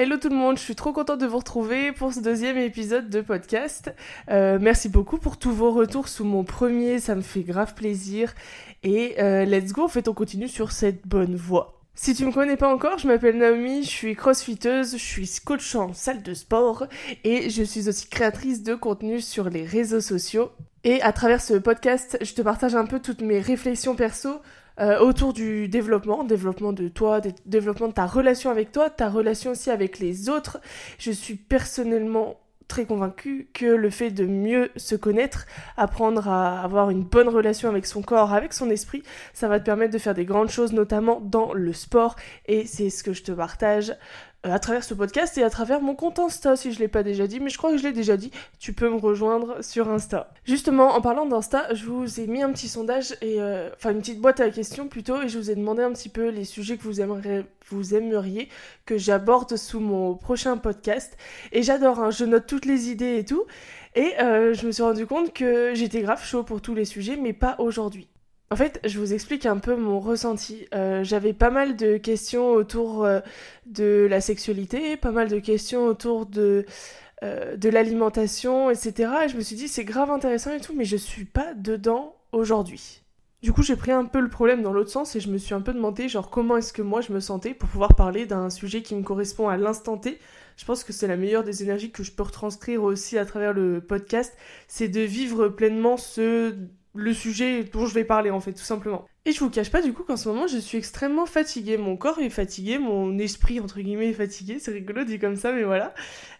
Hello tout le monde, je suis trop contente de vous retrouver pour ce deuxième épisode de podcast. Euh, merci beaucoup pour tous vos retours sous mon premier, ça me fait grave plaisir. Et euh, let's go, en fait on continue sur cette bonne voie. Si tu me connais pas encore, je m'appelle Naomi, je suis crossfiteuse, je suis coach en salle de sport et je suis aussi créatrice de contenu sur les réseaux sociaux. Et à travers ce podcast, je te partage un peu toutes mes réflexions perso euh, autour du développement, développement de toi, développement de ta relation avec toi, ta relation aussi avec les autres. Je suis personnellement très convaincue que le fait de mieux se connaître, apprendre à avoir une bonne relation avec son corps, avec son esprit, ça va te permettre de faire des grandes choses, notamment dans le sport. Et c'est ce que je te partage à travers ce podcast et à travers mon compte Insta si je l'ai pas déjà dit, mais je crois que je l'ai déjà dit, tu peux me rejoindre sur Insta. Justement, en parlant d'Insta, je vous ai mis un petit sondage et euh, enfin une petite boîte à questions plutôt et je vous ai demandé un petit peu les sujets que vous aimeriez, vous aimeriez que j'aborde sous mon prochain podcast et j'adore, hein, je note toutes les idées et tout et euh, je me suis rendu compte que j'étais grave chaud pour tous les sujets mais pas aujourd'hui. En fait, je vous explique un peu mon ressenti. Euh, j'avais pas mal de questions autour euh, de la sexualité, pas mal de questions autour de, euh, de l'alimentation, etc. Et je me suis dit, c'est grave intéressant et tout, mais je suis pas dedans aujourd'hui. Du coup, j'ai pris un peu le problème dans l'autre sens et je me suis un peu demandé, genre, comment est-ce que moi je me sentais pour pouvoir parler d'un sujet qui me correspond à l'instant T. Je pense que c'est la meilleure des énergies que je peux retranscrire aussi à travers le podcast, c'est de vivre pleinement ce le sujet dont je vais parler en fait tout simplement. Et je vous cache pas du coup qu'en ce moment je suis extrêmement fatiguée, mon corps est fatigué, mon esprit entre guillemets est fatigué, c'est rigolo dit comme ça mais voilà.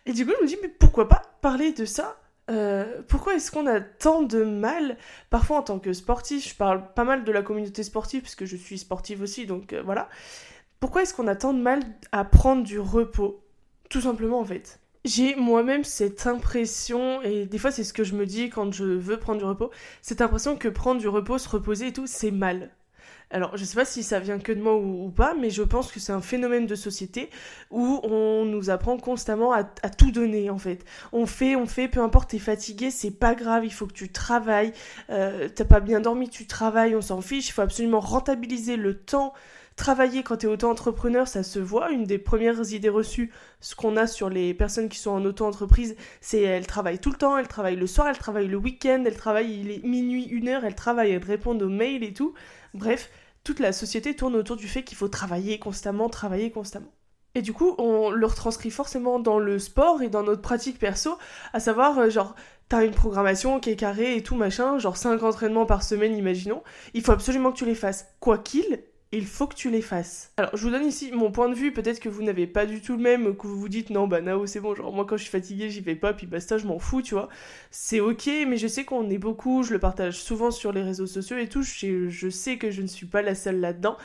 Et du coup je me dis mais pourquoi pas parler de ça euh, pourquoi est-ce qu'on a tant de mal? Parfois en tant que sportif, je parle pas mal de la communauté sportive puisque je suis sportive aussi, donc euh, voilà. Pourquoi est-ce qu'on a tant de mal à prendre du repos? Tout simplement en fait. J'ai moi-même cette impression, et des fois c'est ce que je me dis quand je veux prendre du repos, cette impression que prendre du repos, se reposer et tout, c'est mal. Alors, je sais pas si ça vient que de moi ou, pas, mais je pense que c'est un phénomène de société où on nous apprend constamment à, tout donner, en fait. On fait, on fait, peu importe, t'es fatigué, c'est pas grave, il faut que tu travailles, euh, t'as pas bien dormi, tu travailles, on s'en fiche, il faut absolument rentabiliser le temps travailler quand tu es auto-entrepreneur, ça se voit. Une des premières idées reçues, ce qu'on a sur les personnes qui sont en auto-entreprise, c'est elles travaillent tout le temps, elles travaillent le soir, elles travaillent le week-end, elles travaillent minuit, une heure, elles travaillent, elles répondent aux mails et tout. Bref, toute la société tourne autour du fait qu'il faut travailler constamment, travailler constamment. Et du coup, on le retranscrit forcément dans le sport et dans notre pratique perso, à savoir, euh, genre, t'as une programmation qui est carrée et tout machin, genre 5 entraînements par semaine, imaginons, il faut absolument que tu les fasses, quoi qu'il, il faut que tu les fasses. Alors, je vous donne ici mon point de vue, peut-être que vous n'avez pas du tout le même, que vous vous dites non, bah Nao, c'est bon, genre moi quand je suis fatiguée, j'y vais pas, puis basta, je m'en fous, tu vois. C'est ok, mais je sais qu'on est beaucoup, je le partage souvent sur les réseaux sociaux et tout, je, je sais que je ne suis pas la seule là-dedans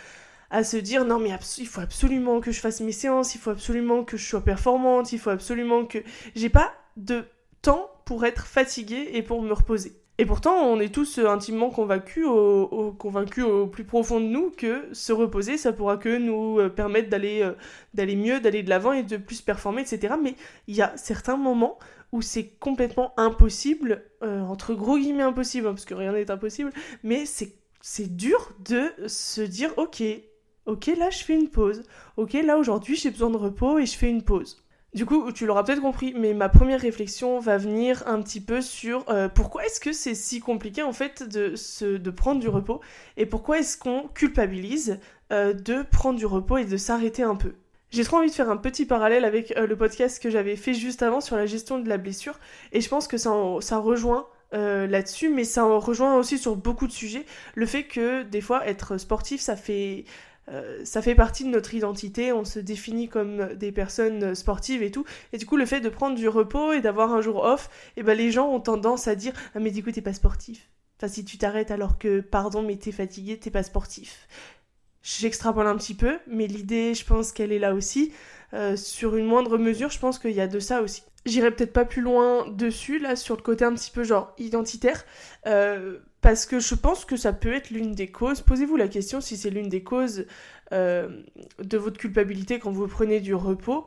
à se dire non mais il faut absolument que je fasse mes séances, il faut absolument que je sois performante, il faut absolument que j'ai pas de temps pour être fatiguée et pour me reposer. Et pourtant, on est tous intimement convaincus au, plus profond de nous que se reposer, ça pourra que nous euh, permettre d'aller euh, d'aller mieux, d'aller de l'avant et de plus performer, etc. Mais il y a certains moments où c'est complètement impossible, euh, entre gros guillemets impossible, hein, parce que rien n'est impossible, mais c'est c'est dur de se dire ok, ok là je fais une pause, ok là aujourd'hui j'ai besoin de repos et je fais une pause. Du coup, tu l'auras peut-être compris, mais ma première réflexion va venir un petit peu sur euh, pourquoi est-ce que c'est si compliqué en fait de, se, de prendre du repos et pourquoi est-ce qu'on culpabilise euh, de prendre du repos et de s'arrêter un peu? J'ai trop envie de faire un petit parallèle avec euh, le podcast que j'avais fait juste avant sur la gestion de la blessure et je pense que ça, ça rejoint là-dessus, mais ça rejoint aussi sur beaucoup de sujets. Le fait que des fois être sportif, ça fait euh, ça fait partie de notre identité, on se définit comme des personnes sportives et tout. Et du coup, le fait de prendre du repos et d'avoir un jour off, et eh ben les gens ont tendance à dire Ah, mais du coup, t'es pas sportif. Enfin, si tu t'arrêtes alors que, pardon, mais t'es fatigué, t'es pas sportif. J'extrapole un petit peu, mais l'idée, je pense qu'elle est là aussi. Euh, sur une moindre mesure, je pense qu'il y a de ça aussi. J'irai peut-être pas plus loin dessus, là, sur le côté un petit peu genre identitaire. Euh, parce que je pense que ça peut être l'une des causes. Posez-vous la question si c'est l'une des causes euh, de votre culpabilité quand vous prenez du repos.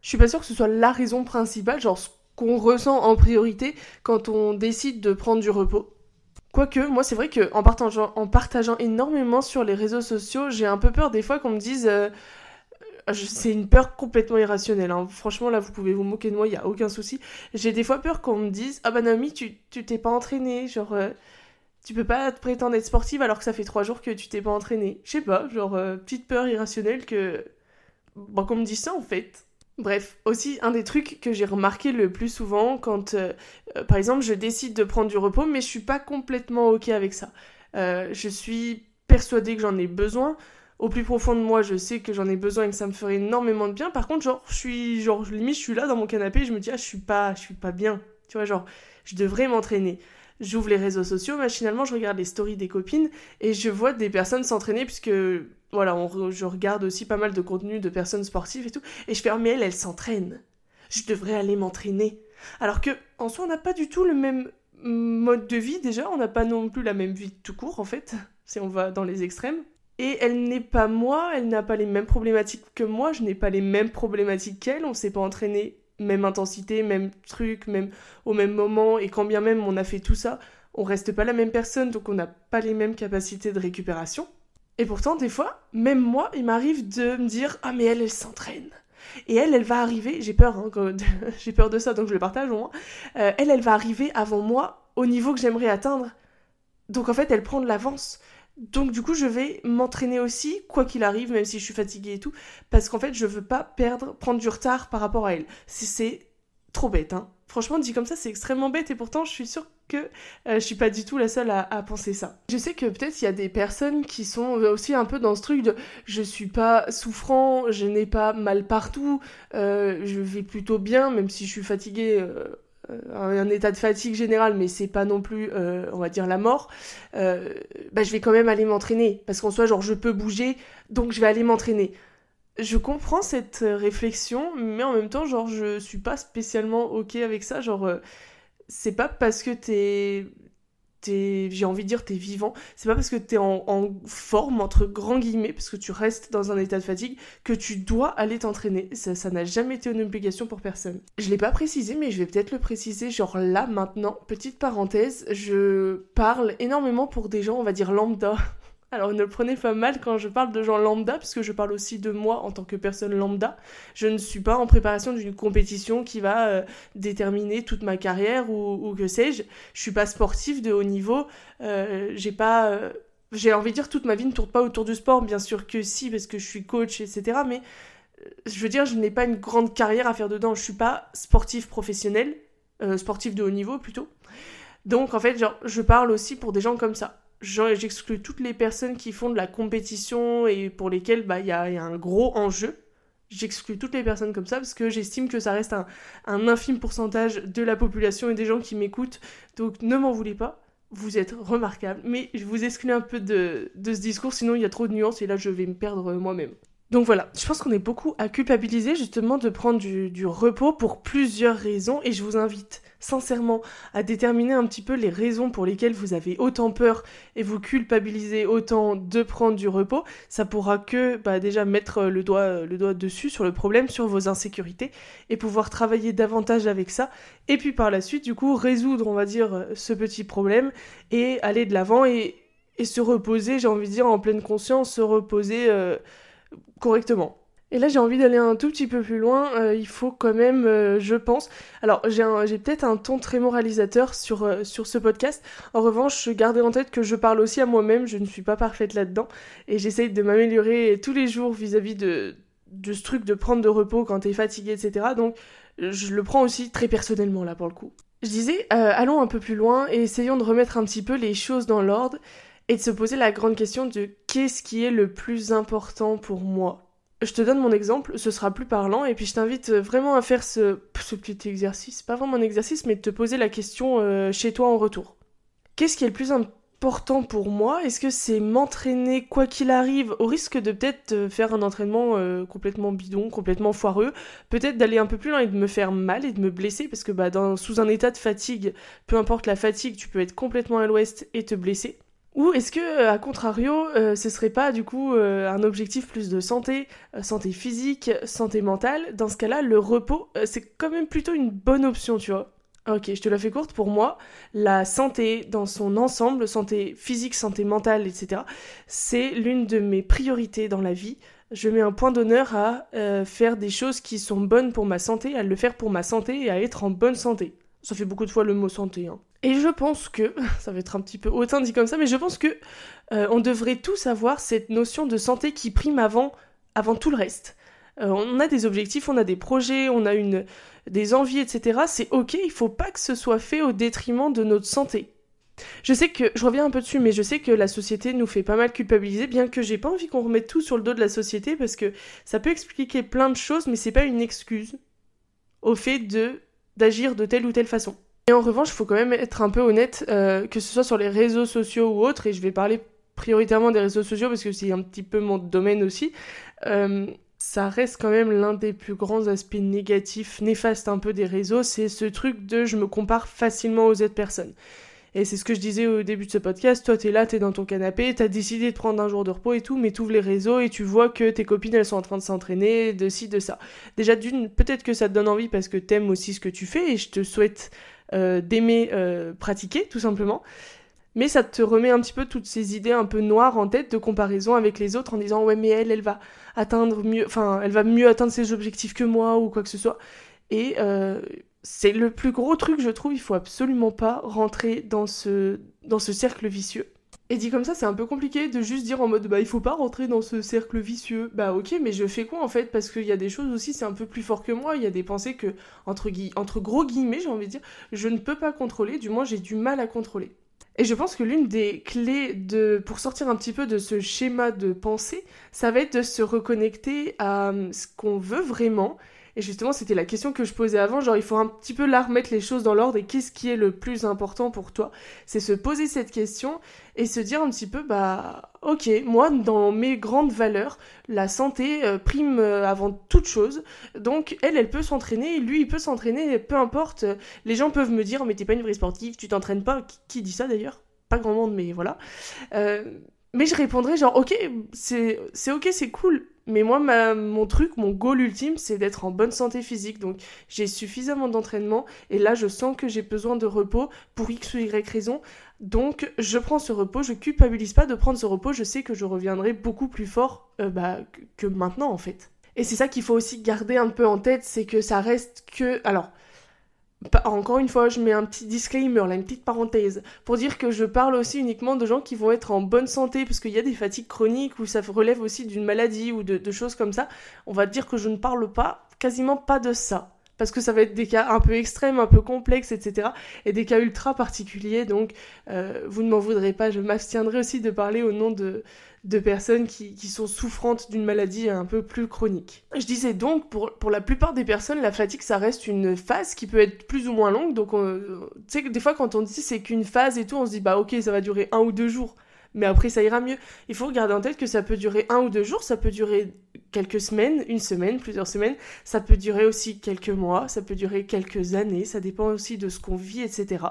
Je suis pas sûre que ce soit la raison principale, genre ce qu'on ressent en priorité quand on décide de prendre du repos. Quoique, moi c'est vrai que en partageant, en partageant énormément sur les réseaux sociaux, j'ai un peu peur des fois qu'on me dise euh, c'est une peur complètement irrationnelle. Hein. Franchement, là, vous pouvez vous moquer de moi, il n'y a aucun souci. J'ai des fois peur qu'on me dise Ah bah Naomi, tu t'es pas entraînée. Genre, euh, tu peux pas te prétendre être sportive alors que ça fait trois jours que tu t'es pas entraînée. Je sais pas, genre, euh, petite peur irrationnelle que. Bon, qu'on me dise ça en fait. Bref, aussi un des trucs que j'ai remarqué le plus souvent quand, euh, par exemple, je décide de prendre du repos, mais je suis pas complètement ok avec ça. je suis persuadée que j'en ai besoin au plus profond de moi, je sais que j'en ai besoin et que ça me ferait énormément de bien. Par contre, genre, je suis, genre, limite, je suis là dans mon canapé et je me dis, ah, je suis pas, je suis pas bien. Tu vois, genre, je devrais m'entraîner. J'ouvre les réseaux sociaux, machinalement, je regarde les stories des copines et je vois des personnes s'entraîner puisque, voilà, je regarde aussi pas mal de contenu de personnes sportives et tout. Et je fais, oh, mais elle, elle s'entraîne. Je devrais aller m'entraîner. Alors que, en soi, on n'a pas du tout le même mode de vie déjà, on n'a pas non plus la même vie tout court en fait, si on va dans les extrêmes. Et elle n'est pas moi, elle n'a pas les mêmes problématiques que moi, je n'ai pas les mêmes problématiques qu'elle, on s'est pas entraîné même intensité, même truc, même au même moment, et quand bien même on a fait tout ça, on reste pas la même personne, donc on n'a pas les mêmes capacités de récupération. Et pourtant, des fois, même moi, il m'arrive de me dire Ah, mais elle, elle s'entraîne. Et elle, elle va arriver, j'ai peur, hein, j'ai peur de ça, donc je le partage au moins. Euh, elle, elle va arriver avant moi au niveau que j'aimerais atteindre. Donc en fait, elle prend de l'avance. Donc du coup, je vais m'entraîner aussi, quoi qu'il arrive, même si je suis fatiguée et tout, parce qu'en fait, je veux pas perdre, prendre du retard par rapport à elle. C'est trop bête, hein. Franchement, dit comme ça, c'est extrêmement bête et pourtant, je suis sûre que euh, je suis pas du tout la seule à, penser ça. Je sais que peut-être il y a des personnes qui sont aussi un peu dans ce truc de je suis pas souffrant, je n'ai pas mal partout, euh, je vais plutôt bien, même si je suis fatiguée. Euh, un état de fatigue général, mais c'est pas non plus, euh, on va dire, la mort, euh, bah, je vais quand même aller m'entraîner. Parce qu'en soi, genre, je peux bouger, donc je vais aller m'entraîner. Je comprends cette réflexion, mais en même temps, genre, je suis pas spécialement ok avec ça. Genre, euh, c'est pas parce que t'es j'ai envie de dire, t'es vivant. C'est pas parce que t'es en, en forme, entre grands guillemets, parce que tu restes dans un état de fatigue, que tu dois aller t'entraîner. Ça, n'a jamais été une obligation pour personne. Je l'ai pas précisé, mais je vais peut-être le préciser, genre là, maintenant. Petite parenthèse, je parle énormément pour des gens, on va dire lambda. Alors ne le prenez pas mal quand je parle de gens lambda, puisque je parle aussi de moi en tant que personne lambda. Je ne suis pas en préparation d'une compétition qui va euh, déterminer toute ma carrière ou, que sais-je. Je suis pas sportif de haut niveau. Euh, j'ai pas, euh, j'ai envie de dire toute ma vie ne tourne pas autour du sport, bien sûr que si, parce que je suis coach, etc. Mais je veux dire, je n'ai pas une grande carrière à faire dedans. Je suis pas sportif professionnel, sportif de haut niveau plutôt. Donc en fait, genre, je parle aussi pour des gens comme ça j'exclus toutes les personnes qui font de la compétition et pour lesquelles bah, il y, a, un gros enjeu. J'exclus toutes les personnes comme ça parce que j'estime que ça reste un, infime pourcentage de la population et des gens qui m'écoutent. Donc ne m'en voulez pas, vous êtes remarquable. Mais je vous exclus un peu de, ce discours, sinon il y a trop de nuances et là je vais me perdre moi-même. Donc voilà, je pense qu'on est beaucoup à culpabiliser justement de prendre du, repos pour plusieurs raisons et je vous invite sincèrement à déterminer un petit peu les raisons pour lesquelles vous avez autant peur et vous culpabilisez autant de prendre du repos. Ça pourra que bah, déjà mettre le doigt, le doigt dessus sur le problème, sur vos insécurités et pouvoir travailler davantage avec ça et puis par la suite du coup résoudre on va dire ce petit problème et aller de l'avant et, se reposer, j'ai envie de dire en pleine conscience, se reposer. Euh, correctement. Et là, j'ai envie d'aller un tout petit peu plus loin. Euh, il faut quand même, euh, je pense. Alors, j'ai peut-être un ton très moralisateur sur, euh, sur ce podcast. En revanche, gardez en tête que je parle aussi à moi-même. Je ne suis pas parfaite là-dedans. Et j'essaye de m'améliorer tous les jours vis-à-vis de, de ce truc de prendre de repos quand t'es fatigué, etc. Donc, je le prends aussi très personnellement, là, pour le coup. Je disais, allons un peu plus loin et essayons de remettre un petit peu les choses dans l'ordre et de se poser la grande question de qu'est-ce qui est le plus important pour moi? Je te donne mon exemple, ce sera plus parlant, et puis je t'invite vraiment à faire ce, petit exercice, pas vraiment un exercice, mais de te poser la question euh, chez toi en retour. Qu'est-ce qui est le plus important pour moi? Est-ce que c'est m'entraîner quoi qu'il arrive, au risque de peut-être euh, faire un entraînement euh, complètement bidon, complètement foireux, peut-être d'aller un peu plus loin et de me faire mal et de me blesser, parce que bah, sous un état de fatigue, peu importe la fatigue, tu peux être complètement à l'ouest et te blesser. Ou est-ce que, euh, à contrario, euh, ce serait pas du coup euh, un objectif plus de santé, santé physique, santé mentale? Dans ce cas-là, le repos, c'est quand même plutôt une bonne option, tu vois. Ok, je te la fais courte. Pour moi, la santé dans son ensemble, santé physique, santé mentale, etc., c'est l'une de mes priorités dans la vie. je mets un point d'honneur à faire des choses qui sont bonnes pour ma santé, à le faire pour ma santé et à être en bonne santé. Ça fait beaucoup de fois le mot santé. Hein. Et je pense que, ça va être un petit peu hautain dit comme ça, mais je pense que euh, on devrait tous avoir cette notion de santé qui prime avant, avant tout le reste. Euh, on a des objectifs, on a des projets, on a une, des envies, etc. C'est ok, il faut pas que ce soit fait au détriment de notre santé. Je sais que, je reviens un peu dessus, mais je sais que la société nous fait pas mal culpabiliser, bien que j'ai pas envie qu'on remette tout sur le dos de la société, parce que ça peut expliquer plein de choses, mais c'est pas une excuse au fait de d'agir de telle ou telle façon. Et en revanche, il faut quand même être un peu honnête, euh, que ce soit sur les réseaux sociaux ou autres, et je vais parler prioritairement des réseaux sociaux parce que c'est un petit peu mon domaine aussi. Euh, ça reste quand même l'un des plus grands aspects négatifs, néfastes un peu des réseaux, c'est ce truc de je me compare facilement aux autres personnes. Et c'est ce que je disais au début de ce podcast, toi t'es là, t'es dans ton canapé, t'as décidé de prendre un jour de repos et tout, mais t'ouvres les réseaux et tu vois que tes copines elles sont en train de s'entraîner, de ci, de ça. Déjà d'une, peut-être que ça te donne envie parce que t'aimes aussi ce que tu fais et je te souhaite euh, d'aimer euh, pratiquer tout simplement. Mais ça te remet un petit peu toutes ces idées un peu noires en tête de comparaison avec les autres en disant ouais mais elle, elle va atteindre mieux, enfin elle va mieux atteindre ses objectifs que moi ou quoi que ce soit. Et euh, c'est le plus gros truc, je trouve. Il faut absolument pas rentrer dans ce, dans ce cercle vicieux. Et dit comme ça, c'est un peu compliqué de juste dire en mode bah il faut pas rentrer dans ce cercle vicieux. Bah ok, mais je fais quoi en fait? Parce qu'il y a des choses aussi, c'est un peu plus fort que moi. Il y a des pensées que, entre, entre gros guillemets, j'ai envie de dire, je ne peux pas contrôler, du moins j'ai du mal à contrôler. Et je pense que l'une des clés de, pour sortir un petit peu de ce schéma de pensée, ça va être de se reconnecter à ce qu'on veut vraiment et justement, c'était la question que je posais avant, genre il faut un petit peu là remettre les choses dans l'ordre et qu'est-ce qui est le plus important pour toi? C'est se poser cette question et se dire un petit peu, bah ok, moi dans mes grandes valeurs, la santé euh, prime euh, avant toute chose, donc elle, elle peut s'entraîner, lui, il peut s'entraîner, peu importe, les gens peuvent me dire, mais t'es pas une vraie sportive, tu t'entraînes pas, qui, dit ça d'ailleurs? Pas grand monde, mais voilà. Euh, mais je répondrais genre, ok, c'est ok, c'est cool, mais moi, mon truc, mon goal ultime, c'est d'être en bonne santé physique. Donc, j'ai suffisamment d'entraînement. Et là, je sens que j'ai besoin de repos pour X ou Y raison. Donc, je prends ce repos. Je culpabilise pas de prendre ce repos. Je sais que je reviendrai beaucoup plus fort euh, bah, que maintenant, en fait. Et c'est ça qu'il faut aussi garder un peu en tête, c'est que ça reste que... Alors, encore une fois, je mets un petit disclaimer, là, une petite parenthèse, pour dire que je parle aussi uniquement de gens qui vont être en bonne santé, parce qu'il y a des fatigues chroniques où ça relève aussi d'une maladie ou de, choses comme ça. On va dire que je ne parle pas, quasiment pas de ça. Parce que ça va être des cas un peu extrêmes, un peu complexes, etc. Et des cas ultra particuliers, donc euh, vous ne m'en voudrez pas, je m'abstiendrai aussi de parler au nom de, de personnes qui, sont souffrantes d'une maladie un peu plus chronique. Je disais donc, pour, pour la plupart des personnes, la fatigue, ça reste une phase qui peut être plus ou moins longue. Donc, tu sais, des fois, quand on dit c'est qu'une phase et tout, on se dit, bah ok, ça va durer un ou deux jours. Mais après, ça ira mieux. Il faut garder en tête que ça peut durer un ou deux jours, ça peut durer quelques semaines, une semaine, plusieurs semaines. Ça peut durer aussi quelques mois, ça peut durer quelques années, ça dépend aussi de ce qu'on vit, etc.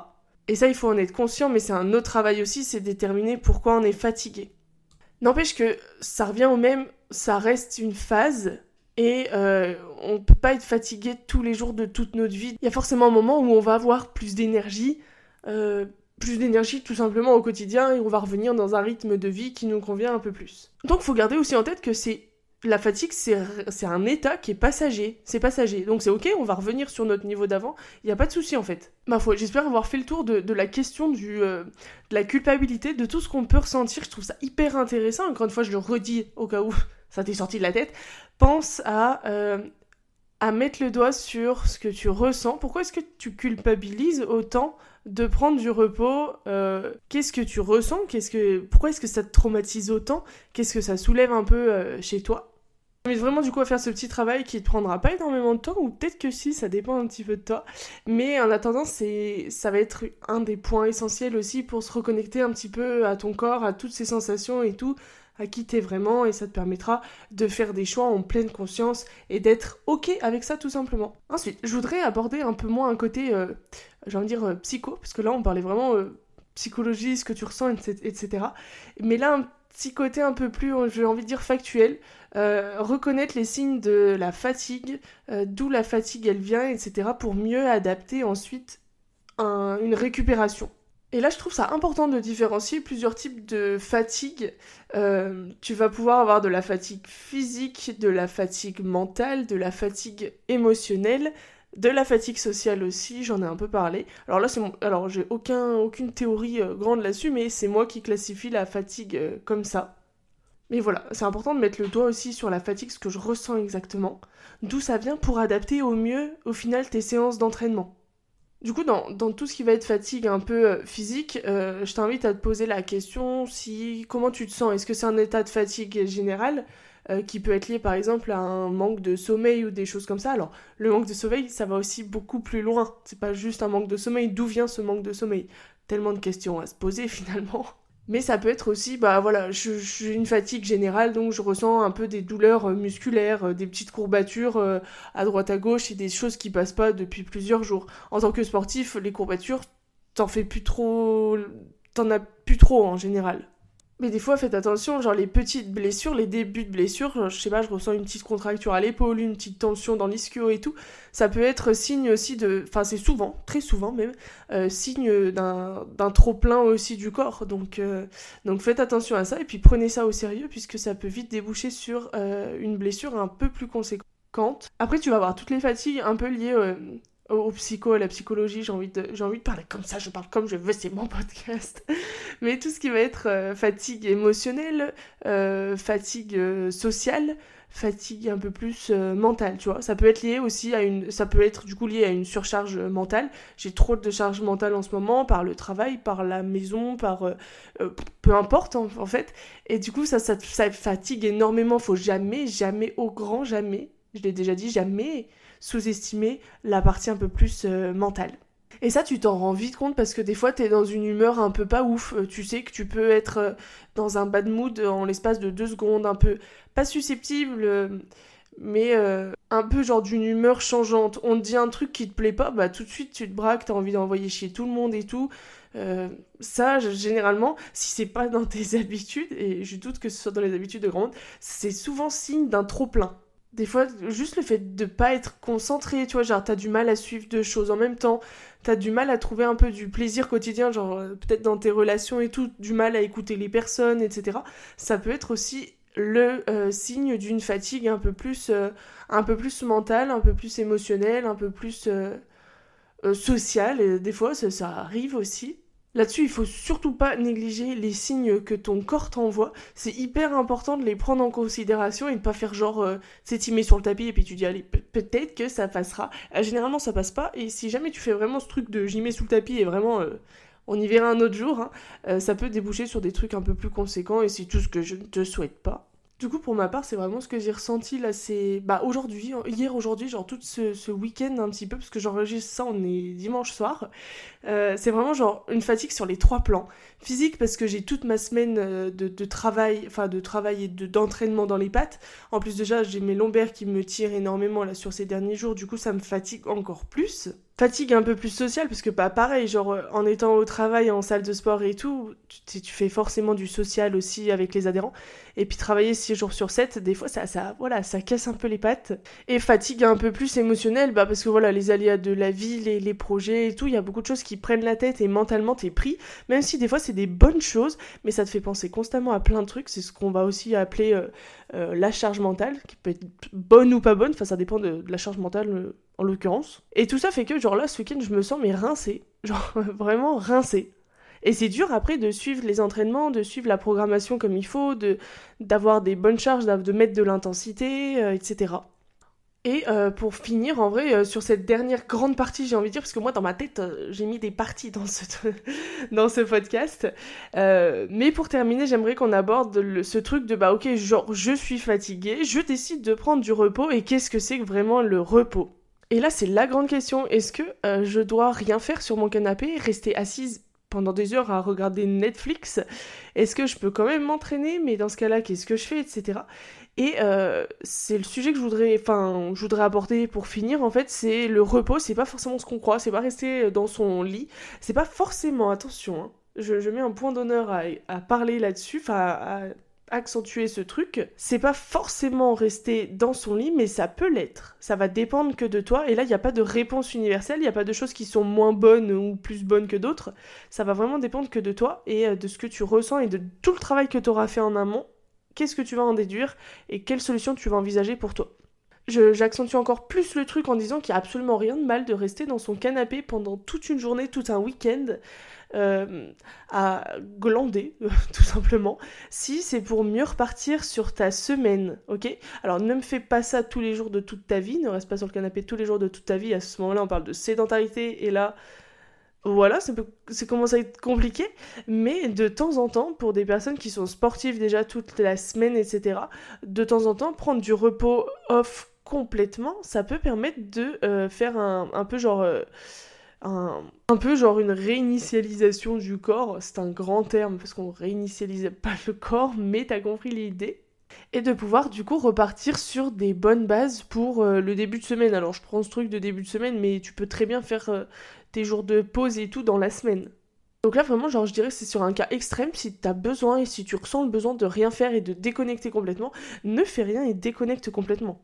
Et ça, il faut en être conscient, mais c'est un autre travail aussi, c'est déterminer pourquoi on est fatigué. N'empêche que ça revient au même, ça reste une phase et euh, on ne peut pas être fatigué tous les jours de toute notre vie. Il y a forcément un moment où on va avoir plus d'énergie, euh, plus d'énergie tout simplement au quotidien et on va revenir dans un rythme de vie qui nous convient un peu plus. Donc faut garder aussi en tête que c'est la fatigue, c'est un état qui est passager. C'est passager. Donc c'est ok, on va revenir sur notre niveau d'avant. Il n'y a pas de souci en fait. Ma foi, j'espère avoir fait le tour de, la question du, euh, de la culpabilité, de tout ce qu'on peut ressentir. Je trouve ça hyper intéressant. Encore une fois, je le redis au cas où ça t'est sorti de la tête. Pense à, euh, à mettre le doigt sur ce que tu ressens. Pourquoi est-ce que tu culpabilises autant de prendre du repos, euh, qu'est-ce que tu ressens? Qu'est-ce que, Pourquoi est-ce que ça te traumatise autant? Qu'est-ce que ça soulève un peu chez toi? Mais vraiment du coup à faire ce petit travail qui ne prendra pas énormément de temps, ou peut-être que si, ça dépend un petit peu de toi. Mais en attendant, c'est, ça va être un des points essentiels aussi pour se reconnecter un petit peu à ton corps, à toutes ces sensations et tout, à qui vraiment, et ça te permettra de faire des choix en pleine conscience et d'être ok avec ça tout simplement. Ensuite, je voudrais aborder un peu moins un côté, euh, j'ai envie de dire euh, psycho, parce que là on parlait vraiment euh, psychologie, ce que tu ressens, etc. Mais là, un petit côté un peu plus, j'ai envie de dire factuel, reconnaître les signes de la fatigue, d'où la fatigue elle vient, etc. pour mieux adapter ensuite une récupération. Et là, je trouve ça important de différencier plusieurs types de fatigue. Euh, tu vas pouvoir avoir de la fatigue physique, de la fatigue mentale, de la fatigue émotionnelle, de la fatigue sociale aussi, j'en ai un peu parlé. Alors là, c'est alors j'ai aucun, aucune théorie euh, grande là-dessus, mais c'est moi qui classifie la fatigue euh, comme ça. Mais voilà, c'est important de mettre le doigt aussi sur la fatigue, ce que je ressens exactement, d'où ça vient pour adapter au mieux, au final, tes séances d'entraînement. Du coup, dans, tout ce qui va être fatigue un peu euh, physique, euh, je t'invite à te poser la question si comment tu te sens? Est-ce que c'est un état de fatigue général euh, qui peut être lié par exemple à un manque de sommeil ou des choses comme ça? Alors, le manque de sommeil, ça va aussi beaucoup plus loin. C'est pas juste un manque de sommeil. D'où vient ce manque de sommeil? Tellement de questions à se poser finalement. Mais ça peut être aussi, bah voilà, j'ai une fatigue générale, donc je ressens un peu des douleurs euh, musculaires, euh, des petites courbatures euh, à droite à gauche et des choses qui passent pas depuis plusieurs jours. En tant que sportif, les courbatures, t'en fais plus trop, t'en as plus trop en général. Mais des fois, faites attention, genre les petites blessures, les débuts de blessures, je sais pas, je ressens une petite contracture à l'épaule, une petite tension dans l'ischio et tout, ça peut être signe aussi de, enfin c'est souvent, très souvent même, euh, signe d'un trop-plein aussi du corps. Donc, euh, donc faites attention à ça et puis prenez ça au sérieux puisque ça peut vite déboucher sur euh, une blessure un peu plus conséquente. Après, tu vas avoir toutes les fatigues un peu liées au psycho, à la psychologie, j'ai envie, de, j'ai envie de parler comme ça, je parle comme je veux, c'est mon podcast. Mais tout ce qui va être euh, fatigue émotionnelle, euh, fatigue euh, sociale, fatigue un peu plus mentale, tu vois. Ça peut être lié aussi à une... Ça peut être du coup lié à une surcharge mentale. J'ai trop de charge mentale en ce moment, par le travail, par la maison, par... peu importe en, fait. Et du coup, ça, ça, ça fatigue énormément. Faut jamais, jamais, au grand jamais, je l'ai déjà dit, jamais sous-estimer la partie un peu plus euh, mentale. Et ça, tu t'en rends vite compte parce que des fois, t'es dans une humeur un peu pas ouf. Euh, tu sais que tu peux être euh, dans un bad mood en l'espace de deux secondes, un peu pas susceptible, mais un peu genre d'une humeur changeante. On te dit un truc qui te plaît pas, bah tout de suite tu te braques, t'as envie d'envoyer chier tout le monde et tout. ça, généralement, si c'est pas dans tes habitudes, et je doute que ce soit dans les habitudes de grande, c'est souvent signe d'un trop plein des fois, juste le fait de pas être concentré, tu vois, genre t'as du mal à suivre deux choses en même temps, t'as du mal à trouver un peu du plaisir quotidien, genre euh, peut-être dans tes relations et tout, du mal à écouter les personnes, etc. Ça peut être aussi le euh, signe d'une fatigue un peu plus, euh, un peu plus mentale, un peu plus émotionnelle, un peu plus sociale. Et des fois, ça arrive aussi. Là-dessus, il faut surtout pas négliger les signes que ton corps t'envoie. C'est hyper important de les prendre en considération et de pas faire genre, euh, tu sur le tapis et puis tu dis allez peut-être que ça passera. Euh, généralement, ça passe pas. Et si jamais tu fais vraiment ce truc de j'y mets sous le tapis et vraiment euh, on y verra un autre jour, hein, euh, ça peut déboucher sur des trucs un peu plus conséquents et c'est tout ce que je ne te souhaite pas. Du coup, pour ma part, c'est vraiment ce que j'ai ressenti là. C'est bah aujourd'hui, hier, aujourd'hui, genre tout ce, week-end un petit peu, parce que j'enregistre ça, on est dimanche soir. Euh, c'est vraiment genre une fatigue sur les trois plans. Physique parce que j'ai toute ma semaine euh, de, travail, enfin de travail et d'entraînement dans les pattes. En plus déjà, j'ai mes lombaires qui me tirent énormément là sur ces derniers jours. Du coup, ça me fatigue encore plus fatigue un peu plus sociale parce que pas pareil genre euh, en étant au travail en salle de sport et tout tu, tu, fais forcément du social aussi avec les adhérents et puis travailler 6 jours sur 7 des fois ça voilà ça casse un peu les pattes et fatigue un peu plus émotionnelle bah parce que voilà les aléas de la vie les, projets et tout il y a beaucoup de choses qui prennent la tête et mentalement t'es pris même si des fois c'est des bonnes choses mais ça te fait penser constamment à plein de trucs c'est ce qu'on va aussi appeler euh, euh, la charge mentale qui peut être bonne ou pas bonne enfin ça dépend de, de la charge mentale en l'occurrence. Et tout ça fait que, genre là, ce week-end, je me sens mais rincé. Genre vraiment rincé. Et c'est dur après de suivre les entraînements, de suivre la programmation comme il faut, de d'avoir des bonnes charges, de mettre de l'intensité, euh, etc. Et euh, pour finir, en vrai, euh, sur cette dernière grande partie, j'ai envie de dire, parce que moi, dans ma tête, j'ai mis des parties dans ce, dans ce podcast. mais pour terminer, j'aimerais qu'on aborde ce truc de, bah ok, genre, je suis fatiguée, je décide de prendre du repos, et qu'est-ce que c'est que vraiment le repos? Et là, c'est la grande question. Est-ce que euh, je dois rien faire sur mon canapé, rester assise pendant des heures à regarder Netflix Est-ce que je peux quand même m'entraîner? Mais dans ce cas-là, qu'est-ce que je fais? Etc. Et euh, c'est le sujet que je voudrais, enfin, je voudrais aborder pour finir. En fait, c'est le repos. C'est pas forcément ce qu'on croit. C'est pas rester dans son lit. C'est pas forcément. Attention. Hein, je, mets un point d'honneur à, parler là-dessus. Enfin, accentuer ce truc, c'est pas forcément rester dans son lit, mais ça peut l'être. Ça va dépendre que de toi. Et là, il n'y a pas de réponse universelle, il n'y a pas de choses qui sont moins bonnes ou plus bonnes que d'autres. Ça va vraiment dépendre que de toi et euh, de ce que tu ressens et de tout le travail que tu auras fait en amont. Qu'est-ce que tu vas en déduire et quelle solution tu vas envisager pour toi? J'accentue encore plus le truc en disant qu'il n'y a absolument rien de mal de rester dans son canapé pendant toute une journée, tout un week-end, euh, à glander, tout simplement, si c'est pour mieux repartir sur ta semaine, ok? Alors ne me fais pas ça tous les jours de toute ta vie, ne reste pas sur le canapé tous les jours de toute ta vie, à ce moment-là on parle de sédentarité, et là, voilà, c'est commence à être compliqué, mais de temps en temps, pour des personnes qui sont sportives déjà toute la semaine, etc., de temps en temps, prendre du repos off complètement, ça peut permettre de euh, faire un, un, peu genre... Euh, un, peu genre une réinitialisation du corps. C'est un grand terme parce qu'on réinitialise pas le corps, mais t'as compris l'idée. Et de pouvoir du coup repartir sur des bonnes bases pour euh, le début de semaine. Alors je prends ce truc de début de semaine, mais tu peux très bien faire euh, tes jours de pause et tout dans la semaine. Donc là vraiment genre je dirais c'est sur un cas extrême si t'as besoin et si tu ressens le besoin de rien faire et de déconnecter complètement, ne fais rien et déconnecte complètement.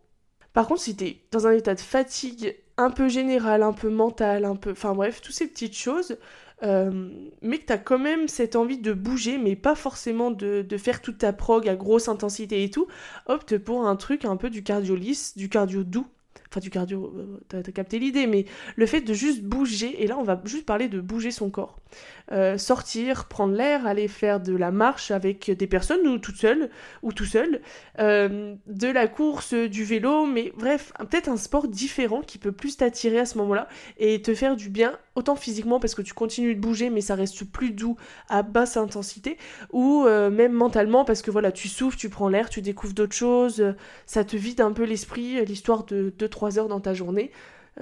Par contre, si t'es dans un état de fatigue un peu général, un peu mental, un peu. Enfin bref, toutes ces petites choses, euh, mais que t'as quand même cette envie de bouger, mais pas forcément de, de, faire toute ta prog à grosse intensité et tout, opte pour un truc un peu du cardio lisse, du cardio doux enfin du cardio, euh, t'as as capté l'idée, mais le fait de juste bouger, et là on va juste parler de bouger son corps. Euh, sortir, prendre l'air, aller faire de la marche avec des personnes ou toute seule ou tout seul, euh, de la course, du vélo, mais bref, peut-être un sport différent qui peut plus t'attirer à ce moment-là et te faire du bien, autant physiquement parce que tu continues de bouger mais ça reste plus doux à basse intensité, ou même mentalement parce que voilà, tu souffles, tu prends l'air, tu découvres d'autres choses, ça te vide un peu l'esprit, l'histoire de 2-3 heures dans ta journée,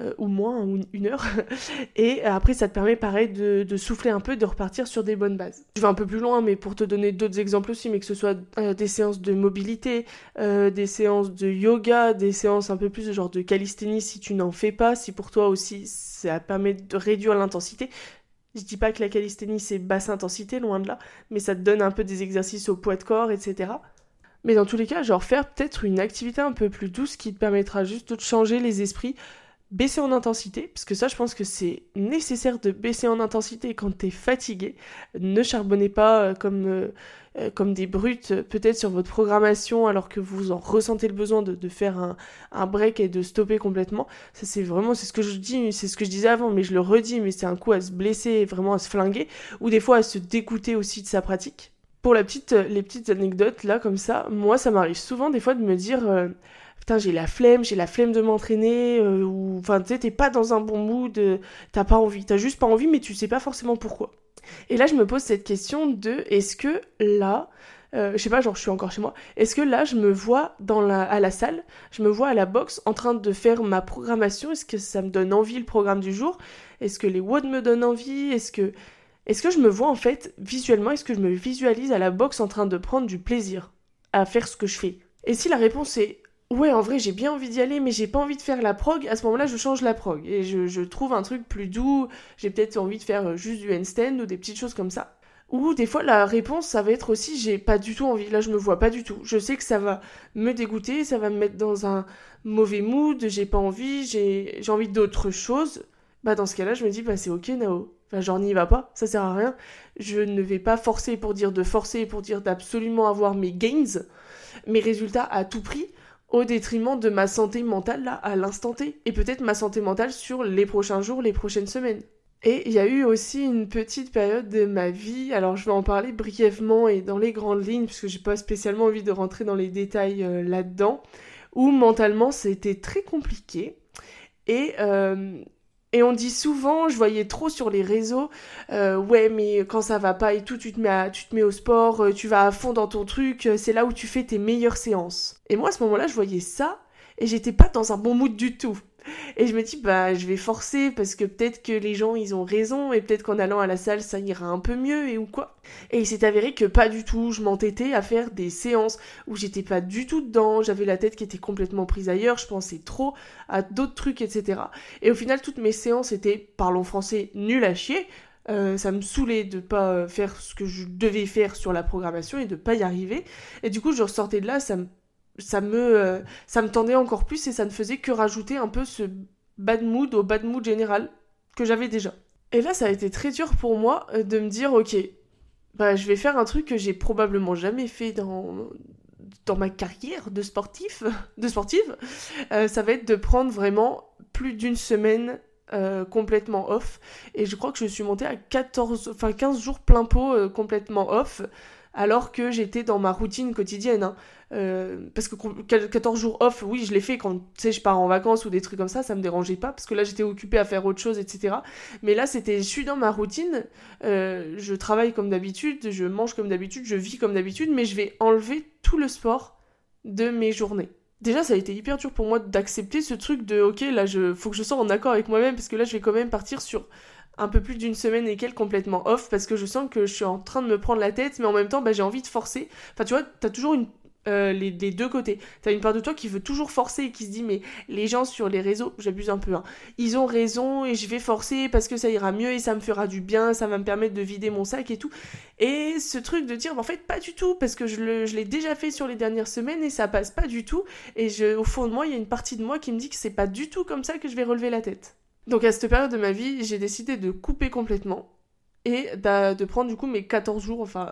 euh, ou moins, ou une heure. Et après, ça te permet, pareil, de, souffler un peu, de repartir sur des bonnes bases. Je vais un peu plus loin, mais pour te donner d'autres exemples aussi, mais que ce soit euh, des séances de mobilité, euh, des séances de yoga, des séances un peu plus de genre de calisthénie si tu n'en fais pas, si pour toi aussi ça permet de réduire l'intensité. Je dis pas que la calisthénie c'est basse intensité, loin de là, mais ça te donne un peu des exercices au poids de corps, etc. Mais dans tous les cas, genre faire peut-être une activité un peu plus douce qui te permettra juste de changer les esprits, baisser en intensité, parce que ça je pense que c'est nécessaire de baisser en intensité quand t'es fatigué. Ne charbonnez pas euh, comme, euh, euh, comme des brutes peut-être sur votre programmation alors que vous en ressentez le besoin de, faire un, un, break et de stopper complètement. Ça c'est vraiment, c'est ce que je dis, c'est ce que je disais avant, mais je le redis, mais c'est un coup à se blesser, vraiment à se flinguer, ou des fois à se dégoûter aussi de sa pratique pour euh, les petites anecdotes là comme ça, moi ça m'arrive souvent des fois de me dire euh, putain j'ai la flemme, j'ai la flemme de m'entraîner euh, ou enfin tu sais t'es pas dans un bon mood, t'as pas envie, t'as juste pas envie mais tu sais pas forcément pourquoi. Et là je me pose cette question de est-ce que là je sais pas, genre je suis encore chez moi. Est-ce que là je me vois dans à la salle, je me vois à la boxe en train de faire ma programmation Est-ce que ça me donne envie le programme du jour? Est-ce que les WOD me donnent envie? Est-ce que est-ce que je me vois en fait visuellement, est-ce que je me visualise à la boxe en train de prendre du plaisir à faire ce que je fais? Et si la réponse est ouais, en vrai j'ai bien envie d'y aller, mais j'ai pas envie de faire la prog, à ce moment-là je change la prog et je, trouve un truc plus doux, j'ai peut-être envie de faire euh, juste du handstand ou des petites choses comme ça. Ou des fois la réponse ça va être aussi j'ai pas du tout envie, là je me vois pas du tout. Je sais que ça va me dégoûter, ça va me mettre dans un mauvais mood, j'ai pas envie, j'ai envie d'autre chose. Bah dans ce cas-là je me dis bah c'est ok Nao, Enfin, genre n'y va pas, ça sert à rien. Je ne vais pas forcer pour dire de forcer, pour dire d'absolument avoir mes gains, mes résultats à tout prix, au détriment de ma santé mentale là, à l'instant T. Et peut-être ma santé mentale sur les prochains jours, les prochaines semaines. Et il y a eu aussi une petite période de ma vie, alors je vais en parler brièvement et dans les grandes lignes, puisque j'ai pas spécialement envie de rentrer dans les détails euh, là-dedans, où mentalement c'était très compliqué. Et euh, et on dit souvent, je voyais trop sur les réseaux, euh, ouais, mais quand ça va pas et tout, tu te mets, tu te mets au sport, euh, tu vas à fond dans ton truc, euh, c'est là où tu fais tes meilleures séances. Et moi, à ce moment-là, je voyais ça et j'étais pas dans un bon mood du tout. Et je me dis, bah, je vais forcer parce que peut-être que les gens, ils ont raison et peut-être qu'en allant à la salle, ça ira un peu mieux et ou quoi. Et il s'est avéré que pas du tout. Je m'entêtais à faire des séances où j'étais pas du tout dedans. J'avais la tête qui était complètement prise ailleurs. Je pensais trop à d'autres trucs, etc. Et au final, toutes mes séances étaient, parlons français, nul à chier Euh, ça me saoulait de pas faire ce que je devais faire sur la programmation et de pas y arriver. Et du coup, je ressortais de là, ça me, ça me, ça me tendait encore plus et ça ne faisait que rajouter un peu ce bad mood au bad mood général que j'avais déjà. Et là, ça a été très dur pour moi de me dire, ok, bah, je vais faire un truc que j'ai probablement jamais fait dans, dans ma carrière de sportif, de sportive, euh, ça va être de prendre vraiment plus d'une semaine euh, complètement off. Et je crois que je suis montée à 14, enfin 15 jours plein pot euh, complètement off alors que j'étais dans ma routine quotidienne. Hein. Euh, parce que 14 jours off, oui, je l'ai fait quand je pars en vacances ou des trucs comme ça, ça me dérangeait pas parce que là j'étais occupée à faire autre chose, etc. Mais là c'était, je suis dans ma routine, euh, je travaille comme d'habitude, je mange comme d'habitude, je vis comme d'habitude, mais je vais enlever tout le sport de mes journées. Déjà, ça a été hyper dur pour moi d'accepter ce truc de ok, là, je faut que je sois en accord avec moi-même parce que là, je vais quand même partir sur un peu plus d'une semaine et qu'elle complètement off parce que je sens que je suis en train de me prendre la tête, mais en même temps, bah, j'ai envie de forcer. Enfin, tu vois, t'as toujours une, euh, les, des deux côtés. T'as une part de toi qui veut toujours forcer et qui se dit mais les gens sur les réseaux, j'abuse un peu, hein, ils ont raison et je vais forcer parce que ça ira mieux et ça me fera du bien, ça va me permettre de vider mon sac et tout. Et ce truc de dire en fait pas du tout parce que je l'ai déjà fait sur les dernières semaines et ça passe pas du tout. Et je, au fond de moi, il y a une partie de moi qui me dit que c'est pas du tout comme ça que je vais relever la tête. Donc à cette période de ma vie, j'ai décidé de couper complètement et de prendre du coup mes 14 jours, enfin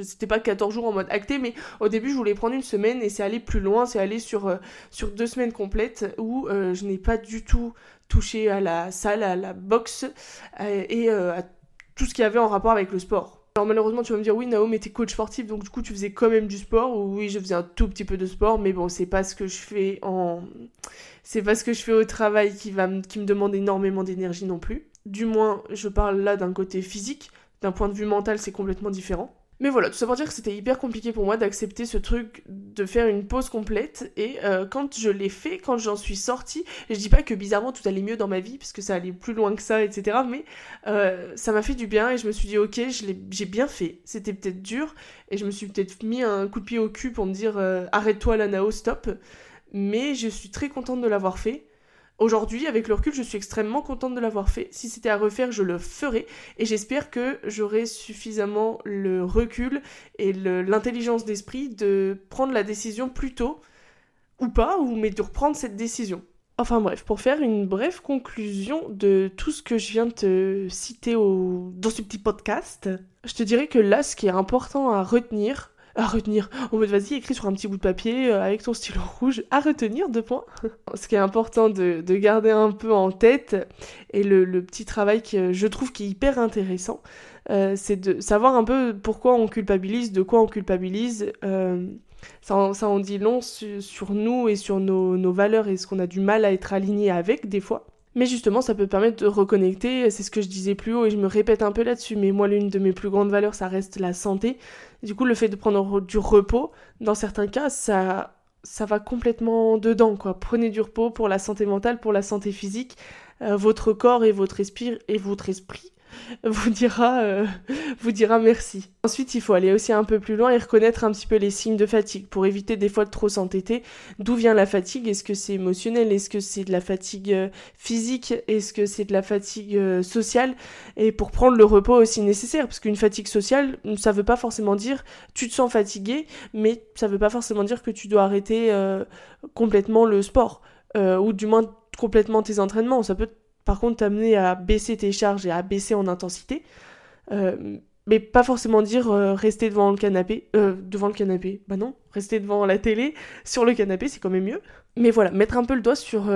c'était pas 14 jours en mode acté, mais au début je voulais prendre une semaine et c'est aller plus loin, c'est aller sur, euh, sur deux semaines complètes où euh, je n'ai pas du tout touché à la salle, à la boxe euh, et à tout ce qui avait en rapport avec le sport. Alors malheureusement tu vas me dire oui Naomi était coach sportif donc du coup tu faisais quand même du sport ou oui je faisais un tout petit peu de sport mais bon c'est pas ce que je fais en c'est pas ce que je fais au travail qui va qui me demande énormément d'énergie non plus. Du moins je parle là d'un côté physique, d'un point de vue mental c'est complètement différent. Mais voilà, tout ça pour dire que c'était hyper compliqué pour moi d'accepter ce truc de faire une pause complète. Et euh, quand je l'ai fait, quand j'en suis sortie, je dis pas que bizarrement tout allait mieux dans ma vie, puisque ça allait plus loin que ça, etc. Mais euh, ça m'a fait du bien et je me suis dit, ok, j'ai bien fait. C'était peut-être dur et je me suis peut-être mis un coup de pied au cul pour me dire, euh, arrête-toi la Nao, stop. Mais je suis très contente de l'avoir fait. Aujourd'hui, avec le recul, je suis extrêmement contente de l'avoir fait. Si c'était à refaire, je le ferais. Et j'espère que j'aurai suffisamment le recul et l'intelligence d'esprit de prendre la décision plus tôt, ou pas, ou mais de reprendre cette décision. Enfin bref, pour faire une brève conclusion de tout ce que je viens de te citer dans ce petit podcast, je te dirais que là, ce qui est important à retenir, à retenir. En mode, vas-y, écris sur un petit bout de papier euh, avec ton stylo rouge. À retenir, deux points. Ce qui est important de, garder un peu en tête, et le, petit travail que je trouve qui est hyper intéressant, euh, c'est de savoir un peu pourquoi on culpabilise, de quoi on culpabilise. Euh, ça, en, dit long sur, nous et sur nos valeurs et ce qu'on a du mal à être aligné avec des fois. Mais justement, ça peut permettre de reconnecter, c'est ce que je disais plus haut et je me répète un peu là-dessus, mais moi l'une de mes plus grandes valeurs, ça reste la santé. Du coup, le fait de prendre du repos, dans certains cas, ça, ça va complètement dedans, quoi. Prenez du repos pour la santé mentale, pour la santé physique. Euh, votre corps et votre et votre esprit vous dira, euh, vous dira merci. Ensuite, il faut aller aussi un peu plus loin et reconnaître un petit peu les signes de fatigue pour éviter des fois de trop s'entêter. D'où vient la fatigue? Est-ce que c'est émotionnel? Est-ce que c'est de la fatigue euh, physique? Est-ce que c'est de la fatigue euh, sociale? Et pour prendre le repos aussi nécessaire, parce qu'une fatigue sociale, ça veut pas forcément dire tu te sens fatigué, mais ça veut pas forcément dire que tu dois arrêter complètement le sport. ou du moins complètement tes entraînements. Ça peut par contre t'amener à baisser tes charges et à baisser en intensité. Euh, mais pas forcément dire euh, rester devant le canapé. Euh, devant le canapé, bah non, rester devant la télé, sur le canapé, c'est quand même mieux. Mais voilà, mettre un peu le doigt sur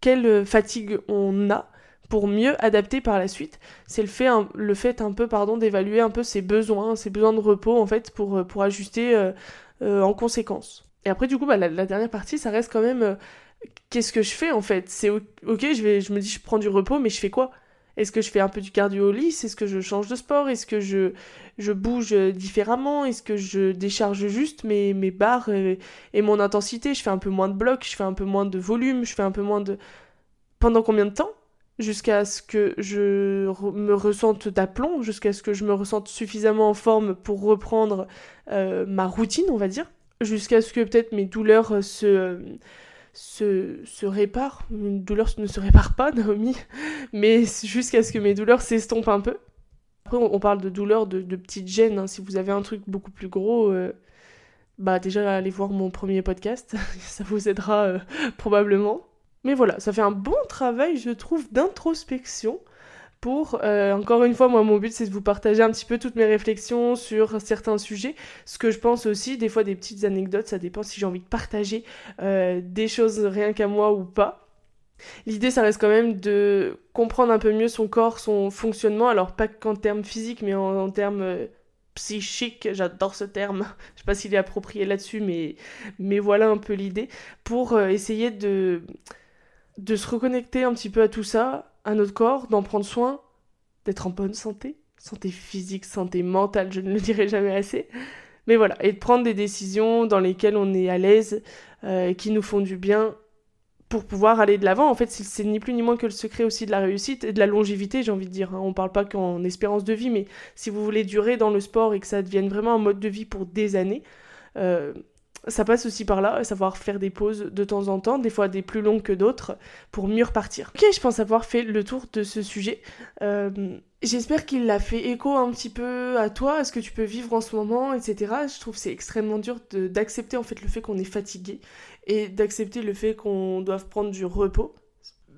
quelle fatigue on a pour mieux adapter par la suite. C'est le fait, le fait un peu pardon d'évaluer un peu ses besoins, ses besoins de repos en fait pour, pour ajuster en conséquence. Et après du coup bah, la, dernière partie ça reste quand même qu'est-ce que je fais en fait? C'est ok, je, vais, je me dis je prends du repos, mais je fais quoi? Est-ce que je fais un peu du cardio au Est-ce que je change de sport? Est-ce que je, bouge différemment? Est-ce que je décharge juste mes, mes barres et, mon intensité? Je fais un peu moins de blocs, je fais un peu moins de volume, je fais un peu moins de... Pendant combien de temps? Jusqu'à ce que je me ressente d'aplomb, jusqu'à ce que je me ressente suffisamment en forme pour reprendre euh, ma routine, on va dire? Jusqu'à ce que peut-être mes douleurs se se, se répare. Une douleur ne se répare pas, Naomi, mais jusqu'à ce que mes douleurs s'estompent un peu. Après, on parle de douleurs de, petites gênes. Hein. Si vous avez un truc beaucoup plus gros, euh, bah déjà allez voir mon premier podcast, ça vous aidera euh, probablement. Mais voilà, ça fait un bon travail, je trouve, d'introspection pour, euh, encore une fois, moi mon but c'est de vous partager un petit peu toutes mes réflexions sur certains sujets, ce que je pense aussi, des fois des petites anecdotes, ça dépend si j'ai envie de partager euh, des choses rien qu'à moi ou pas. L'idée, ça reste quand même de comprendre un peu mieux son corps, son fonctionnement, alors pas qu'en termes physiques, mais en, termes euh, psychiques, j'adore ce terme, je sais pas s'il est approprié là-dessus, mais, mais voilà un peu l'idée, pour essayer de, de se reconnecter un petit peu à tout ça, à notre corps, d'en prendre soin, d'être en bonne santé, santé physique, santé mentale, je ne le dirai jamais assez. Mais voilà, et de prendre des décisions dans lesquelles on est à l'aise, euh, qui nous font du bien pour pouvoir aller de l'avant. En fait, c'est ni plus ni moins que le secret aussi de la réussite et de la longévité, j'ai envie de dire. Hein. On parle pas qu'en espérance de vie, mais si vous voulez durer dans le sport et que ça devienne vraiment un mode de vie pour des années, euh, ça passe aussi par là, savoir faire des pauses de temps en temps, des fois des plus longues que d'autres, pour mieux repartir. Ok, je pense avoir fait le tour de ce sujet. Euh, j'espère qu'il a fait écho un petit peu à toi, à ce que tu peux vivre en ce moment, etc. Je trouve c'est extrêmement dur d'accepter en fait le fait qu'on est fatigué et d'accepter le fait qu'on doive prendre du repos.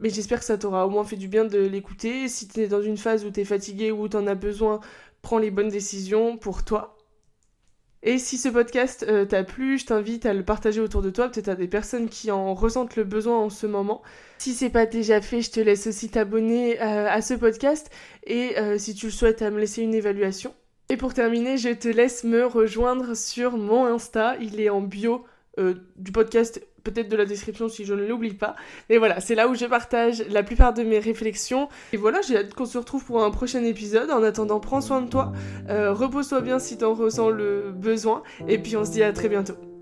Mais j'espère que ça t'aura au moins fait du bien de l'écouter. Si tu es dans une phase où tu es fatigué ou tu en as besoin, prends les bonnes décisions pour toi et si ce podcast euh, t'a plu, je t'invite à le partager autour de toi, peut-être à des personnes qui en ressentent le besoin en ce moment. Si c'est pas déjà fait, je te laisse aussi t'abonner euh, à ce podcast et euh, si tu le souhaites à me laisser une évaluation. Et pour terminer, je te laisse me rejoindre sur mon Insta, il est en bio du podcast peut-être de la description si je ne l'oublie pas. Mais voilà, c'est là où je partage la plupart de mes réflexions. Et voilà, j'ai hâte qu'on se retrouve pour un prochain épisode. En attendant, prends soin de toi, euh, repose-toi bien si t'en ressens le besoin, et puis on se dit à très bientôt.